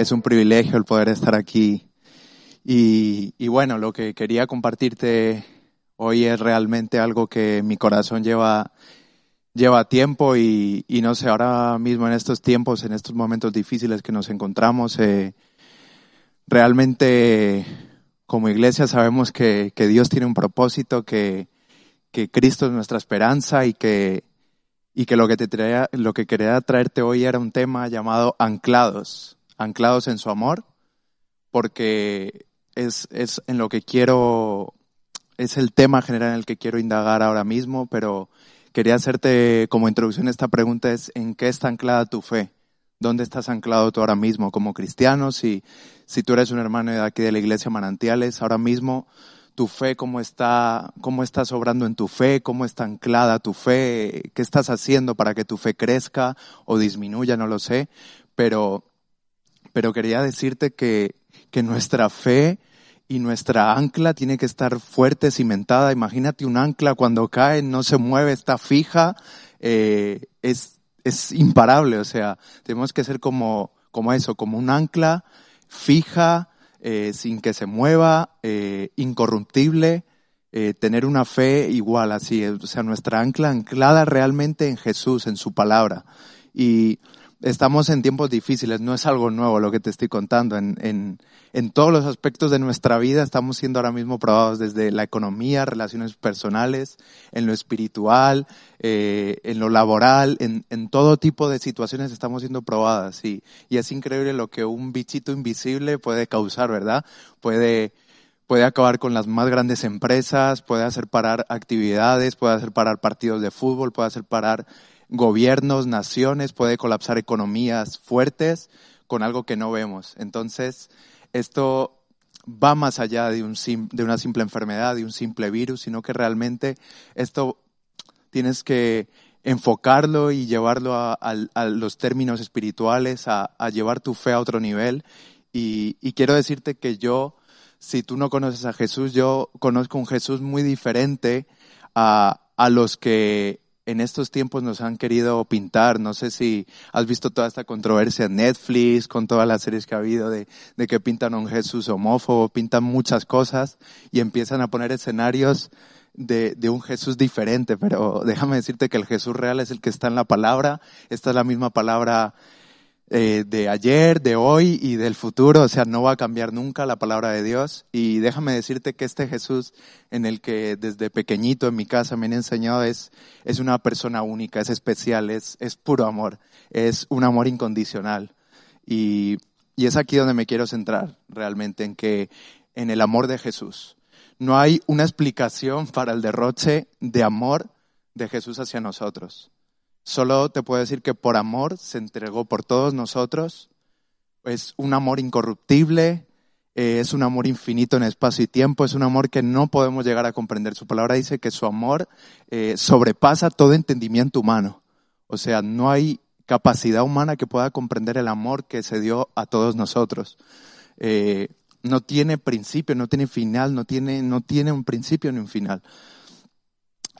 es un privilegio el poder estar aquí. Y, bueno, lo que quería compartirte hoy es realmente algo que mi corazón lleva, lleva tiempo y, y no sé, ahora mismo en estos tiempos, en estos momentos difíciles que nos encontramos, eh, realmente como iglesia sabemos que, que, Dios tiene un propósito, que, que Cristo es nuestra esperanza y que, y que lo que, te traía, lo que quería traerte hoy era un tema llamado anclados, anclados en su amor, porque es, es en lo que quiero, es el tema general en el que quiero indagar ahora mismo, pero quería hacerte como introducción esta pregunta es, ¿en qué está anclada tu fe? ¿Dónde estás anclado tú ahora mismo como cristiano? Si, si tú eres un hermano de aquí de la iglesia Manantiales, ahora mismo tu fe, cómo está, cómo estás obrando en tu fe, cómo está anclada tu fe, qué estás haciendo para que tu fe crezca o disminuya, no lo sé, pero, pero quería decirte que, que nuestra fe y nuestra ancla tiene que estar fuerte, cimentada. Imagínate un ancla cuando cae, no se mueve, está fija, eh, es, es imparable. O sea, tenemos que ser como, como eso, como un ancla fija, eh, sin que se mueva, eh, incorruptible, eh, tener una fe igual así, o sea, nuestra ancla anclada realmente en Jesús, en su palabra. Y estamos en tiempos difíciles, no es algo nuevo lo que te estoy contando. En, en, en, todos los aspectos de nuestra vida estamos siendo ahora mismo probados desde la economía, relaciones personales, en lo espiritual, eh, en lo laboral, en, en, todo tipo de situaciones estamos siendo probadas. Y, y es increíble lo que un bichito invisible puede causar, ¿verdad? Puede puede acabar con las más grandes empresas, puede hacer parar actividades, puede hacer parar partidos de fútbol, puede hacer parar gobiernos, naciones, puede colapsar economías fuertes con algo que no vemos. Entonces, esto va más allá de, un de una simple enfermedad, de un simple virus, sino que realmente esto tienes que enfocarlo y llevarlo a, los términos espirituales, a, llevar tu fe a otro nivel. Y, y, quiero decirte que yo, si tú no conoces a Jesús, yo conozco un Jesús muy diferente a los que en estos tiempos nos han querido pintar. No sé si has visto toda esta controversia en Netflix, con todas las series que ha habido de, de que pintan a un Jesús homófobo, pintan muchas cosas y empiezan a poner escenarios de, de, un Jesús diferente. Pero déjame decirte que el Jesús real es el que está en la palabra. Esta es la misma palabra eh, de ayer, de hoy y del futuro, o sea, no va a cambiar nunca la palabra de Dios. Y déjame decirte que este Jesús en el que desde pequeñito en mi casa me han enseñado es, es una persona única, es especial, es, es puro amor, es un amor incondicional. Y, y es aquí donde me quiero centrar realmente, en que en el amor de Jesús. No hay una explicación para el derroche de amor de Jesús hacia nosotros. Solo te puedo decir que por amor se entregó por todos nosotros. Es un amor incorruptible, eh, es un amor infinito en espacio y tiempo, es un amor que no podemos llegar a comprender. Su palabra dice que su amor eh, sobrepasa todo entendimiento humano. O sea, no hay capacidad humana que pueda comprender el amor que se dio a todos nosotros. Eh, no tiene principio, no tiene final, no tiene, no tiene un principio ni un final.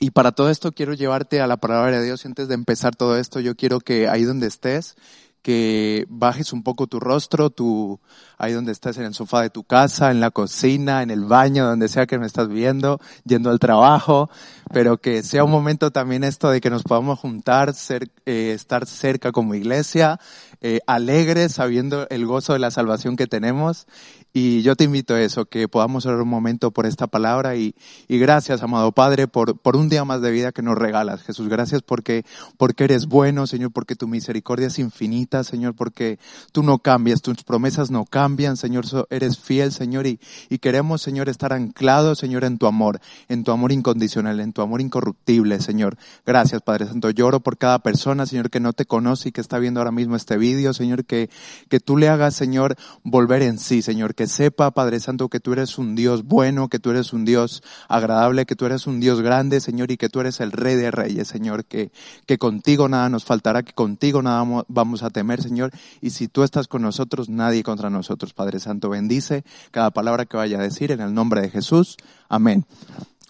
Y para todo esto quiero llevarte a la palabra de Dios. Antes de empezar todo esto, yo quiero que ahí donde estés, que bajes un poco tu rostro, tu, ahí donde estés en el sofá de tu casa, en la cocina, en el baño, donde sea que me estás viendo, yendo al trabajo, pero que sea un momento también esto de que nos podamos juntar, ser, eh, estar cerca como iglesia, eh, alegres, sabiendo el gozo de la salvación que tenemos y yo te invito a eso, que podamos orar un momento por esta palabra y, y gracias, amado Padre, por, por, un día más de vida que nos regalas. Jesús, gracias porque, porque eres bueno, Señor, porque tu misericordia es infinita, Señor, porque tú no cambias, tus promesas no cambian, Señor, eres fiel, Señor, y, y queremos, Señor, estar anclados, Señor, en tu amor, en tu amor incondicional, en tu amor incorruptible, Señor. Gracias, Padre Santo. Lloro por cada persona, Señor, que no te conoce y que está viendo ahora mismo este Señor, que, que tú le hagas, Señor, volver en sí, Señor que sepa, Padre Santo, que tú eres un Dios bueno, que tú eres un Dios agradable, que tú eres un Dios grande, Señor, y que tú eres el Rey de Reyes, Señor, que, que contigo nada nos faltará, que contigo nada vamos a temer, Señor, y si tú estás con nosotros, nadie contra nosotros, Padre Santo. Bendice cada palabra que vaya a decir en el nombre de Jesús. Amén.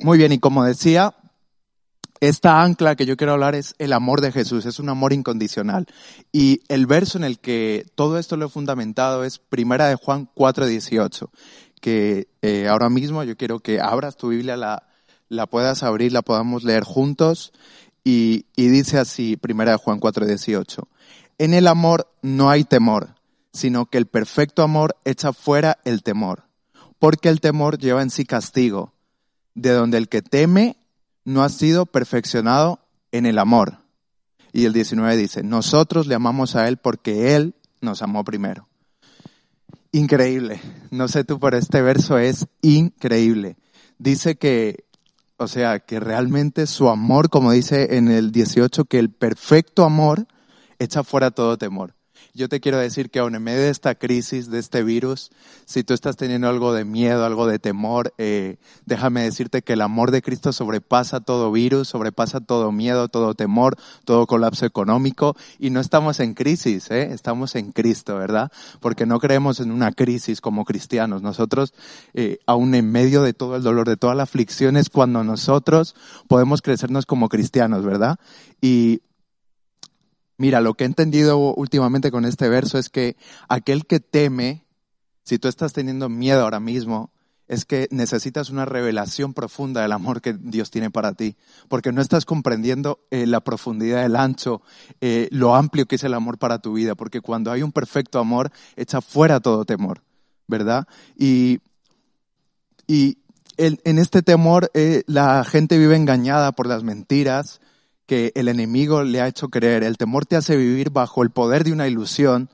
Muy bien, y como decía, esta ancla que yo quiero hablar es el amor de Jesús, es un amor incondicional. Y el verso en el que todo esto lo he fundamentado es Primera de Juan 4:18, que eh, ahora mismo yo quiero que abras tu Biblia, la, la puedas abrir, la podamos leer juntos. Y, y dice así, Primera de Juan 4:18, en el amor no hay temor, sino que el perfecto amor echa fuera el temor, porque el temor lleva en sí castigo, de donde el que teme no ha sido perfeccionado en el amor. Y el 19 dice, nosotros le amamos a Él porque Él nos amó primero. Increíble. No sé tú, pero este verso es increíble. Dice que, o sea, que realmente su amor, como dice en el 18, que el perfecto amor echa fuera todo temor yo te quiero decir que aún en medio de esta crisis, de este virus, si tú estás teniendo algo de miedo, algo de temor, eh, déjame decirte que el amor de Cristo sobrepasa todo virus, sobrepasa todo miedo, todo temor, todo colapso económico. Y no estamos en crisis, ¿eh? estamos en Cristo, ¿verdad? Porque no creemos en una crisis como cristianos. Nosotros, eh, aún en medio de todo el dolor, de toda la aflicción, es cuando nosotros podemos crecernos como cristianos, ¿verdad? Y Mira, lo que he entendido últimamente con este verso es que aquel que teme, si tú estás teniendo miedo ahora mismo, es que necesitas una revelación profunda del amor que Dios tiene para ti, porque no estás comprendiendo eh, la profundidad, el ancho, eh, lo amplio que es el amor para tu vida, porque cuando hay un perfecto amor, echa fuera todo temor, ¿verdad? Y, y en este temor eh, la gente vive engañada por las mentiras, que el enemigo le ha hecho creer. El temor te hace vivir bajo el poder de una ilusión,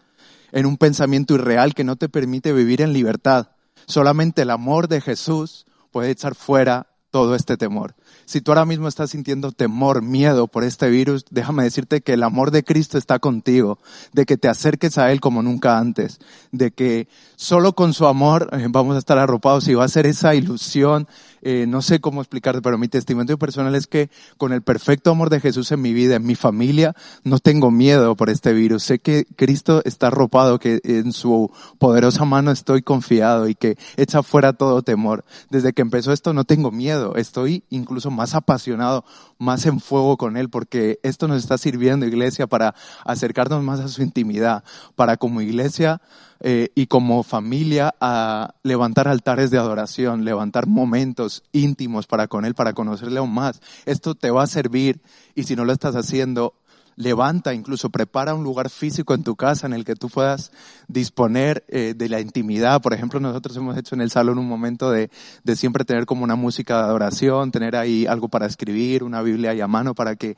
en un pensamiento irreal que no te permite vivir en libertad. Solamente el amor de Jesús puede echar fuera todo este temor. Si tú ahora mismo estás sintiendo temor, miedo por este virus, déjame decirte que el amor de Cristo está contigo, de que te acerques a Él como nunca antes, de que solo con su amor eh, vamos a estar arropados y va a ser esa ilusión, eh, no sé cómo explicarte, pero mi testimonio personal es que con el perfecto amor de Jesús en mi vida, en mi familia, no tengo miedo por este virus. Sé que Cristo está arropado, que en su poderosa mano estoy confiado y que echa fuera todo temor. Desde que empezó esto no tengo miedo, estoy incluso más apasionado, más en fuego con Él, porque esto nos está sirviendo, iglesia, para acercarnos más a su intimidad, para como iglesia eh, y como familia a levantar altares de adoración, levantar momentos íntimos para con Él, para conocerle aún más. Esto te va a servir y si no lo estás haciendo, levanta, incluso prepara un lugar físico en tu casa en el que tú puedas disponer eh, de la intimidad. Por ejemplo, nosotros hemos hecho en el salón un momento de, de siempre tener como una música de adoración, tener ahí algo para escribir, una Biblia ahí a mano para que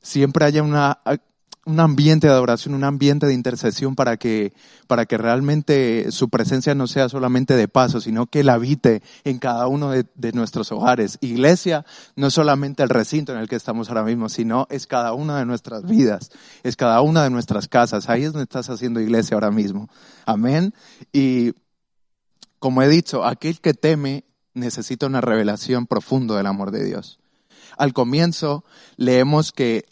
siempre haya una, un ambiente de adoración, un ambiente de intercesión para que, para que realmente su presencia no sea solamente de paso, sino que él habite en cada uno de, de, nuestros hogares. Iglesia no es solamente el recinto en el que estamos ahora mismo, sino es cada una de nuestras vidas, es cada una de nuestras casas. Ahí es donde estás haciendo iglesia ahora mismo. Amén. Y como he dicho, aquel que teme necesita una revelación profunda del amor de Dios. Al comienzo leemos que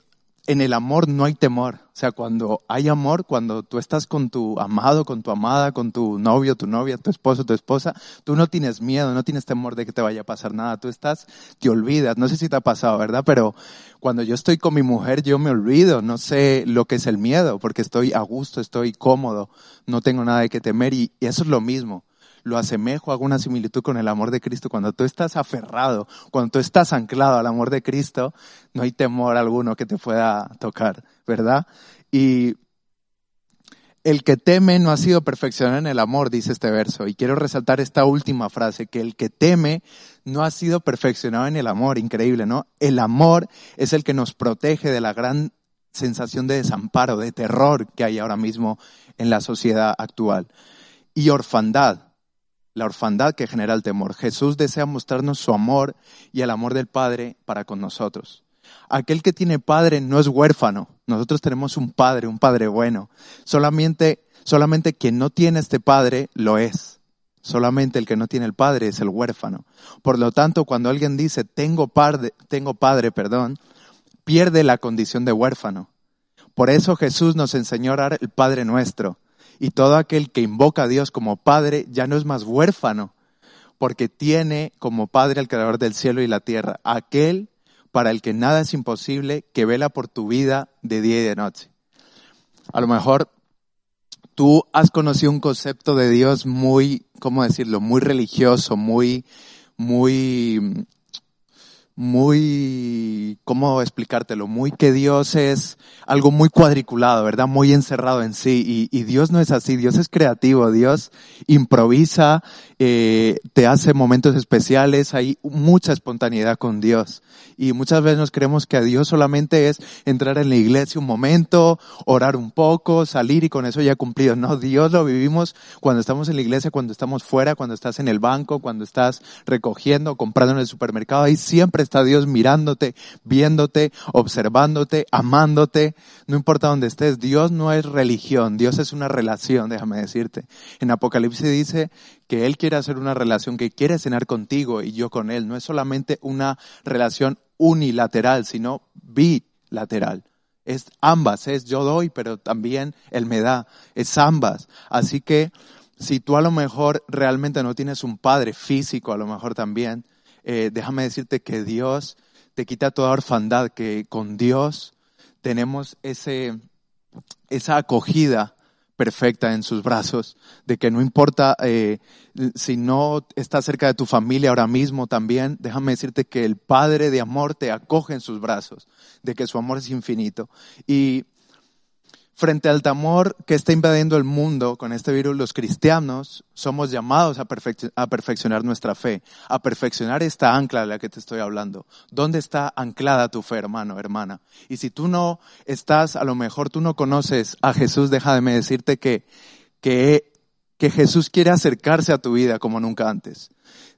en el amor no hay temor. O sea, cuando hay amor, cuando tú estás con tu amado, con tu amada, con tu novio, tu novia, tu esposo, tu esposa, tú no tienes miedo, no tienes temor de que te vaya a pasar nada. Tú estás, te olvidas. No sé si te ha pasado, ¿verdad? Pero cuando yo estoy con mi mujer, yo me olvido. No sé lo que es el miedo, porque estoy a gusto, estoy cómodo, no tengo nada de que temer y eso es lo mismo lo asemejo, hago una similitud con el amor de Cristo. Cuando tú estás aferrado, cuando tú estás anclado al amor de Cristo, no hay temor alguno que te pueda tocar, ¿verdad? Y el que teme no ha sido perfeccionado en el amor, dice este verso. Y quiero resaltar esta última frase, que el que teme no ha sido perfeccionado en el amor. Increíble, ¿no? El amor es el que nos protege de la gran sensación de desamparo, de terror que hay ahora mismo en la sociedad actual. Y orfandad la orfandad que genera el temor. Jesús desea mostrarnos su amor y el amor del Padre para con nosotros. Aquel que tiene padre no es huérfano. Nosotros tenemos un padre, un padre bueno. Solamente, solamente quien no tiene este padre lo es. Solamente el que no tiene el padre es el huérfano. Por lo tanto, cuando alguien dice tengo padre, tengo padre, perdón, pierde la condición de huérfano. Por eso Jesús nos enseñó a orar el Padre nuestro y todo aquel que invoca a Dios como Padre ya no es más huérfano, porque tiene como Padre al Creador del cielo y la tierra, aquel para el que nada es imposible, que vela por tu vida de día y de noche. A lo mejor tú has conocido un concepto de Dios muy, ¿cómo decirlo? Muy religioso, muy, muy muy, ¿cómo explicártelo? Muy que Dios es algo muy cuadriculado, ¿verdad? Muy encerrado en sí. Y, Dios no es así, Dios es creativo, Dios improvisa, eh, te hace momentos especiales, hay mucha espontaneidad con Dios. Y muchas veces nos creemos que a Dios solamente es entrar en la iglesia un momento, orar un poco, salir y con eso ya cumplido. No, Dios lo vivimos cuando estamos en la iglesia, cuando estamos fuera, cuando estás en el banco, cuando estás recogiendo, comprando en el supermercado. Ahí siempre está Dios mirándote, viéndote, observándote, amándote. No importa dónde estés, Dios no es religión, Dios es una relación, déjame decirte. En Apocalipsis dice que Él quiere hacer una relación, que quiere cenar contigo y yo con Él. No es solamente una relación unilateral, sino bilateral. Es ambas, es yo doy, pero también Él me da. Es ambas. Así que si tú a lo mejor realmente no tienes un padre físico, a lo mejor también, eh, déjame decirte que Dios te quita toda orfandad, que con Dios tenemos ese, esa acogida perfecta en sus brazos, de que no importa eh, si no estás cerca de tu familia ahora mismo también, déjame decirte que el Padre de amor te acoge en sus brazos, de que su amor es infinito. Y frente al temor que está invadiendo el mundo con este virus, los cristianos somos llamados a, perfeccionar nuestra fe, a perfeccionar esta ancla de la que te estoy hablando. ¿Dónde está anclada tu fe, hermano, hermana? Y si tú no estás, a lo mejor tú no conoces a Jesús, déjame decirte que, que, que Jesús quiere acercarse a tu vida como nunca antes.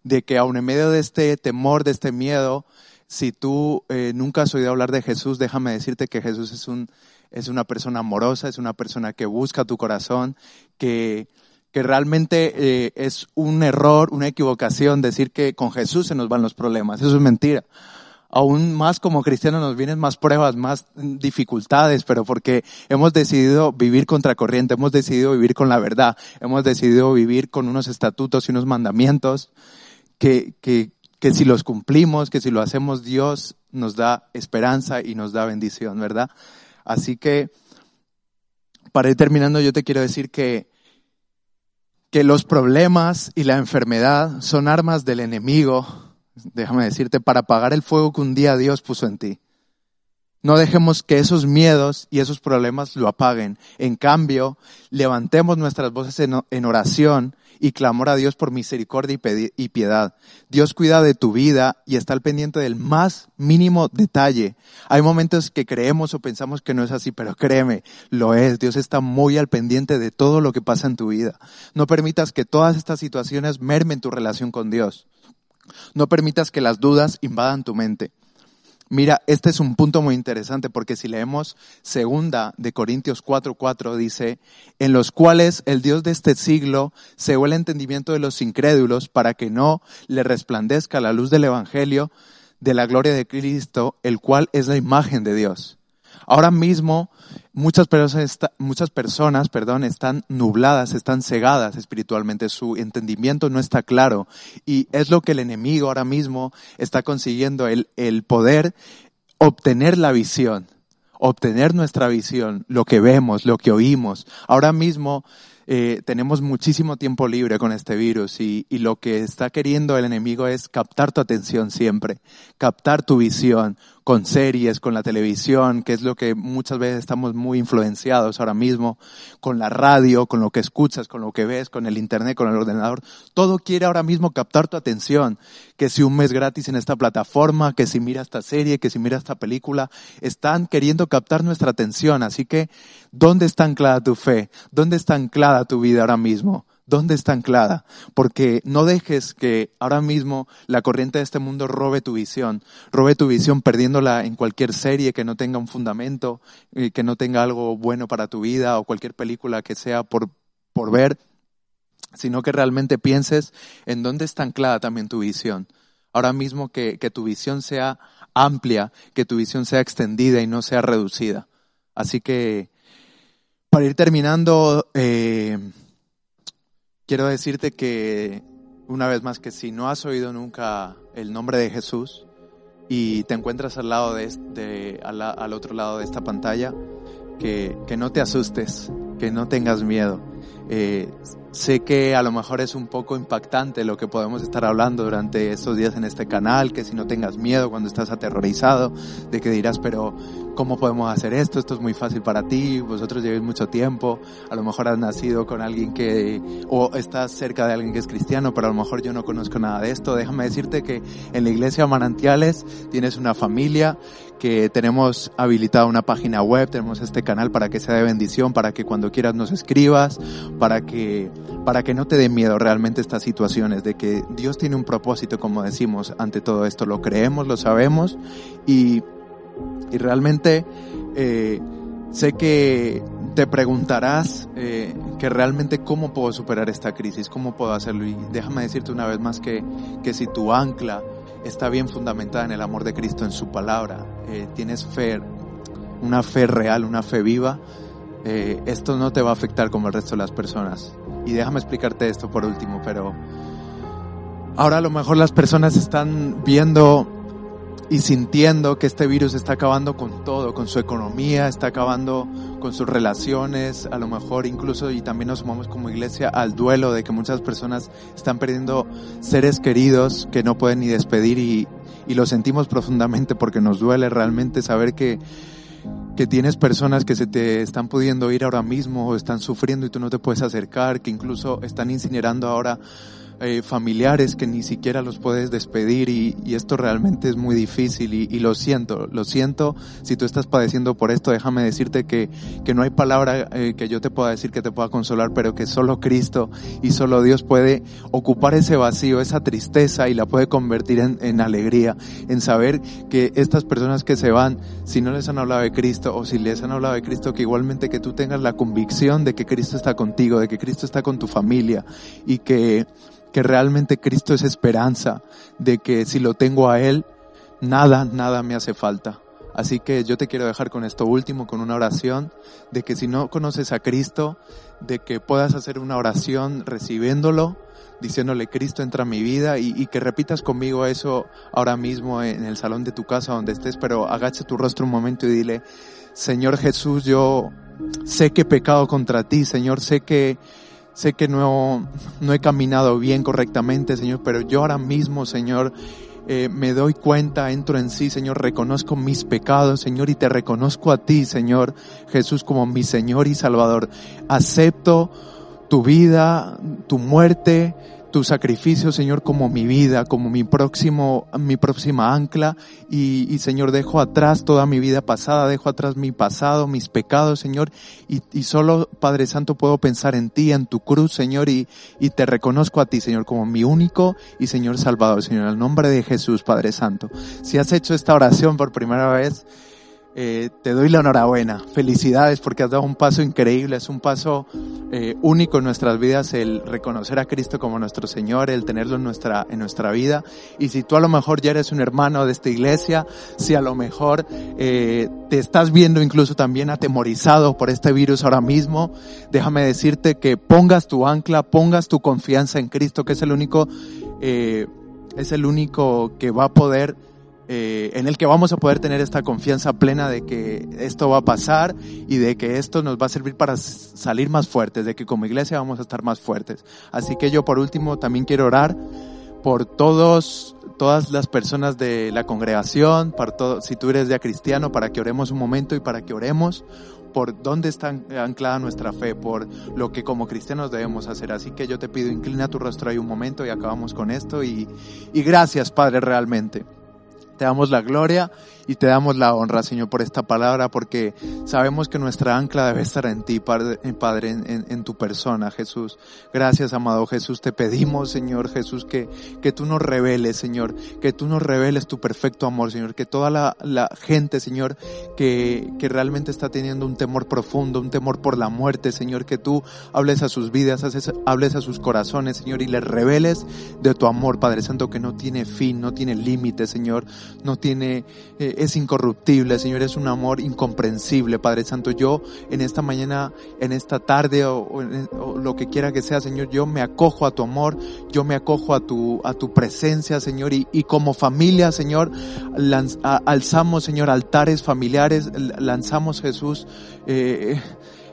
De que aun en medio de este temor, de este miedo, si tú eh, nunca has oído hablar de Jesús, déjame decirte que Jesús es un es una persona amorosa, es una persona que busca tu corazón, que, que realmente eh, es un error, una equivocación decir que con Jesús se nos van los problemas. Eso es mentira. Aún más como cristianos nos vienen más pruebas, más dificultades, pero porque hemos decidido vivir contracorriente, hemos decidido vivir con la verdad, hemos decidido vivir con unos estatutos y unos mandamientos que, que, que si los cumplimos, que si lo hacemos, Dios nos da esperanza y nos da bendición, ¿verdad? Así que, para ir terminando, yo te quiero decir que, que los problemas y la enfermedad son armas del enemigo, déjame decirte, para apagar el fuego que un día Dios puso en ti. No dejemos que esos miedos y esos problemas lo apaguen. En cambio, levantemos nuestras voces en, oración y clamor a Dios por misericordia y piedad. Dios cuida de tu vida y está al pendiente del más mínimo detalle. Hay momentos que creemos o pensamos que no es así, pero créeme, lo es. Dios está muy al pendiente de todo lo que pasa en tu vida. No permitas que todas estas situaciones mermen tu relación con Dios. No permitas que las dudas invadan tu mente. Mira, este es un punto muy interesante porque si leemos segunda de Corintios 4:4 dice, en los cuales el Dios de este siglo cegó el entendimiento de los incrédulos para que no le resplandezca la luz del Evangelio de la gloria de Cristo, el cual es la imagen de Dios. Ahora mismo muchas personas, muchas personas perdón, están nubladas, están cegadas espiritualmente, su entendimiento no está claro y es lo que el enemigo ahora mismo está consiguiendo, el, el poder obtener la visión, obtener nuestra visión, lo que vemos, lo que oímos. Ahora mismo eh, tenemos muchísimo tiempo libre con este virus y, y, lo que está queriendo el enemigo es captar tu atención siempre, captar tu visión con series, con la televisión, que es lo que muchas veces estamos muy influenciados ahora mismo, con la radio, con lo que escuchas, con lo que ves, con el internet, con el ordenador. Todo quiere ahora mismo captar tu atención, que si un mes gratis en esta plataforma, que si mira esta serie, que si mira esta película, están queriendo captar nuestra atención. Así que, ¿dónde está anclada tu fe? ¿Dónde está anclada tu vida ahora mismo? ¿Dónde está anclada? Porque no dejes que ahora mismo la corriente de este mundo robe tu visión, robe tu visión perdiéndola en cualquier serie que no tenga un fundamento, eh, que no tenga algo bueno para tu vida o cualquier película que sea por, por ver, sino que realmente pienses en dónde está anclada también tu visión. Ahora mismo que, que tu visión sea amplia, que tu visión sea extendida y no sea reducida. Así que, para ir terminando, eh, quiero decirte que, una vez más, que si no has oído nunca el nombre de Jesús y te encuentras al lado de, este, al, otro lado de esta pantalla, que, que no te asustes, que no tengas miedo. Eh, sé que a lo mejor es un poco impactante lo que podemos estar hablando durante estos días en este canal, que si no tengas miedo cuando estás aterrorizado, de que dirás, pero ¿cómo podemos hacer esto? Esto es muy fácil para ti, vosotros llevéis mucho tiempo, a lo mejor has nacido con alguien que, o estás cerca de alguien que es cristiano, pero a lo mejor yo no conozco nada de esto. Déjame decirte que en la iglesia Manantiales tienes una familia, que tenemos habilitada una página web, tenemos este canal para que sea de bendición, para que cuando quieras nos escribas, para que, para que no te dé miedo realmente estas situaciones, de que Dios tiene un propósito, como decimos, ante todo esto, lo creemos, lo sabemos y, y realmente eh, sé que te preguntarás eh, que realmente cómo puedo superar esta crisis, cómo puedo hacerlo y déjame decirte una vez más que, que si tu ancla está bien fundamentada en el amor de Cristo, en su palabra, eh, tienes fe, una fe real, una fe viva, eh, esto no te va a afectar como el resto de las personas. Y déjame explicarte esto por último, pero ahora a lo mejor las personas están viendo y sintiendo que este virus está acabando con todo, con su economía, está acabando con sus relaciones, a lo mejor incluso y también nos sumamos como iglesia al duelo de que muchas personas están perdiendo seres queridos que no pueden ni despedir y, y lo sentimos profundamente porque nos duele realmente saber que que tienes personas que se te están pudiendo ir ahora mismo o están sufriendo y tú no te puedes acercar, que incluso están incinerando ahora eh, familiares que ni siquiera los puedes despedir y, esto realmente es muy difícil y, lo siento, lo siento. Si tú estás padeciendo por esto, déjame decirte que, que no hay palabra eh, que yo te pueda decir que te pueda consolar, pero que solo Cristo y solo Dios puede ocupar ese vacío, esa tristeza y la puede convertir en, en alegría, en saber que estas personas que se van, si no les han hablado de Cristo o si les han hablado de Cristo, que igualmente que tú tengas la convicción de que Cristo está contigo, de que Cristo está con tu familia y que que realmente Cristo es esperanza, de que si lo tengo a Él, nada, nada me hace falta. Así que yo te quiero dejar con esto último, con una oración, de que si no conoces a Cristo, de que puedas hacer una oración recibiéndolo, diciéndole Cristo entra a mi vida y, que repitas conmigo eso ahora mismo en el salón de tu casa donde estés, pero agacha tu rostro un momento y dile, Señor Jesús, yo sé que he pecado contra ti, Señor, sé que Sé que no, no he caminado bien correctamente, Señor, pero yo ahora mismo, Señor, eh, me doy cuenta, entro en sí, Señor, reconozco mis pecados, Señor, y te reconozco a ti, Señor Jesús, como mi Señor y Salvador. Acepto tu vida, tu muerte, tu sacrificio, Señor, como mi vida, como mi próximo, mi próxima ancla. Y, Señor, dejo atrás toda mi vida pasada, dejo atrás mi pasado, mis pecados, Señor. Y, y solo, Padre Santo, puedo pensar en ti, en tu cruz, Señor, y, y te reconozco a ti, Señor, como mi único y Señor Salvador, Señor, en el nombre de Jesús, Padre Santo. Si has hecho esta oración por primera vez, eh, te doy la enhorabuena. Felicidades porque has dado un paso increíble, es un paso eh, único en nuestras vidas el reconocer a Cristo como nuestro Señor, el tenerlo en nuestra, en nuestra vida. Y si tú a lo mejor ya eres un hermano de esta iglesia, si a lo mejor eh, te estás viendo incluso también atemorizado por este virus ahora mismo, déjame decirte que pongas tu ancla, pongas tu confianza en Cristo, que es el único, es el único que va a poder eh, en el que vamos a poder tener esta confianza plena de que esto va a pasar y de que esto nos va a servir para salir más fuertes, de que como iglesia vamos a estar más fuertes. Así que yo por último también quiero orar por todos, todas las personas de la congregación, para todo, si tú eres ya cristiano, para que oremos un momento y para que oremos por dónde está anclada nuestra fe, por lo que como cristianos debemos hacer. Así que yo te pido, inclina tu rostro ahí un momento y acabamos con esto y, y gracias, Padre, realmente. Te damos la gloria y te damos la honra, Señor, por esta palabra, porque sabemos que nuestra ancla debe estar en ti, Padre, en, tu persona, Jesús. Gracias, amado Jesús. Te pedimos, Señor Jesús, que, que tú nos reveles, Señor, que tú nos reveles tu perfecto amor, Señor, que toda la, la gente, Señor, que, que realmente está teniendo un temor profundo, un temor por la muerte, Señor, que tú hables a sus vidas, hables a sus corazones, Señor, y les reveles de tu amor, Padre Santo, que no tiene fin, no tiene límite, Señor. no tiene, eh, es incorruptible, Señor, es un amor incomprensible, Padre Santo. Yo en esta mañana, en esta tarde o, lo que quiera que sea, Señor, yo me acojo a tu amor, yo me acojo a tu, a tu presencia, Señor, y, y como familia, Señor, alzamos, Señor, altares familiares, lanzamos, Jesús, eh,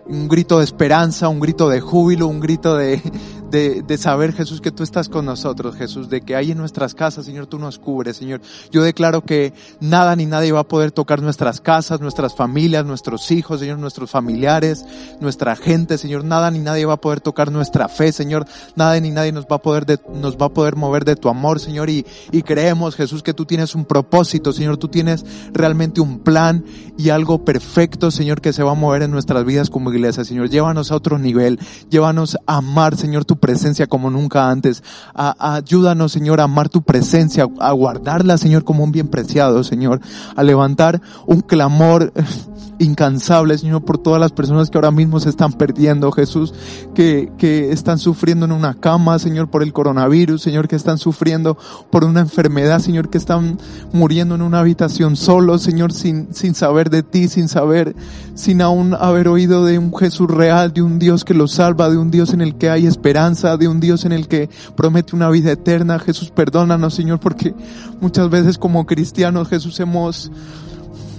un grito de esperanza, un grito de júbilo, un grito de, de, de, saber, Jesús, que tú estás con nosotros, Jesús, de que ahí en nuestras casas, Señor, tú nos cubres, Señor. Yo declaro que nada ni nadie va a poder tocar nuestras casas, nuestras familias, nuestros hijos, Señor, nuestros familiares, nuestra gente, Señor. Nada ni nadie va a poder tocar nuestra fe, Señor. Nada ni nadie nos va a poder, de, nos va a poder mover de tu amor, Señor. Y, y creemos, Jesús, que tú tienes un propósito, Señor. Tú tienes realmente un plan y algo perfecto, Señor, que se va a mover en nuestras vidas como iglesia, Señor. Llévanos a otro nivel. Llévanos a amar, Señor, tu presencia como nunca antes. ayúdanos, Señor, a amar tu presencia, a guardarla, Señor, como un bien preciado, Señor. A levantar un clamor incansable, Señor, por todas las personas que ahora mismo se están perdiendo, Jesús, que, que están sufriendo en una cama, Señor, por el coronavirus, Señor, que están sufriendo por una enfermedad, Señor, que están muriendo en una habitación solo, Señor, sin, sin saber de ti, sin saber, sin aún haber oído de un Jesús real, de un Dios que los salva, de un Dios en el que hay de un Dios en el que promete una vida eterna. Jesús, perdónanos, Señor, porque muchas veces como cristianos, Jesús, hemos,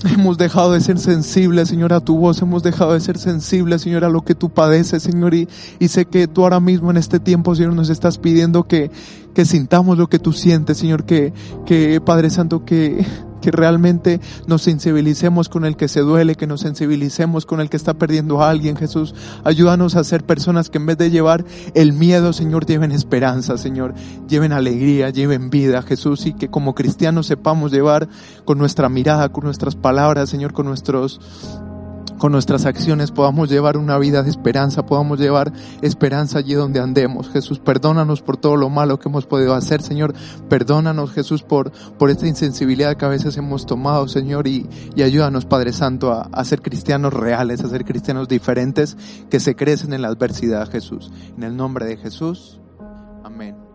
Hemos dejado de ser sensibles, Señor, a tu voz. Hemos dejado de ser sensibles, Señor, a lo que tú padeces, Señor. Y, y sé que tú ahora mismo en este tiempo, Señor, nos estás pidiendo que, que sintamos lo que tú sientes, Señor. Que, que, Padre Santo, que, que realmente nos sensibilicemos con el que se duele, que nos sensibilicemos con el que está perdiendo a alguien, Jesús. Ayúdanos a ser personas que en vez de llevar el miedo, Señor, lleven esperanza, Señor, lleven alegría, lleven vida, Jesús, y que como cristianos sepamos llevar con nuestra mirada, con nuestras palabras, Señor, con nuestros con nuestras acciones podamos llevar una vida de esperanza, podamos llevar esperanza allí donde andemos. Jesús, perdónanos por todo lo malo que hemos podido hacer, Señor. Perdónanos, Jesús, por, por esta insensibilidad que a veces hemos tomado, Señor, y, y ayúdanos, Padre Santo, a, a ser cristianos reales, a ser cristianos diferentes que se crecen en la adversidad, Jesús. En el nombre de Jesús. Amén.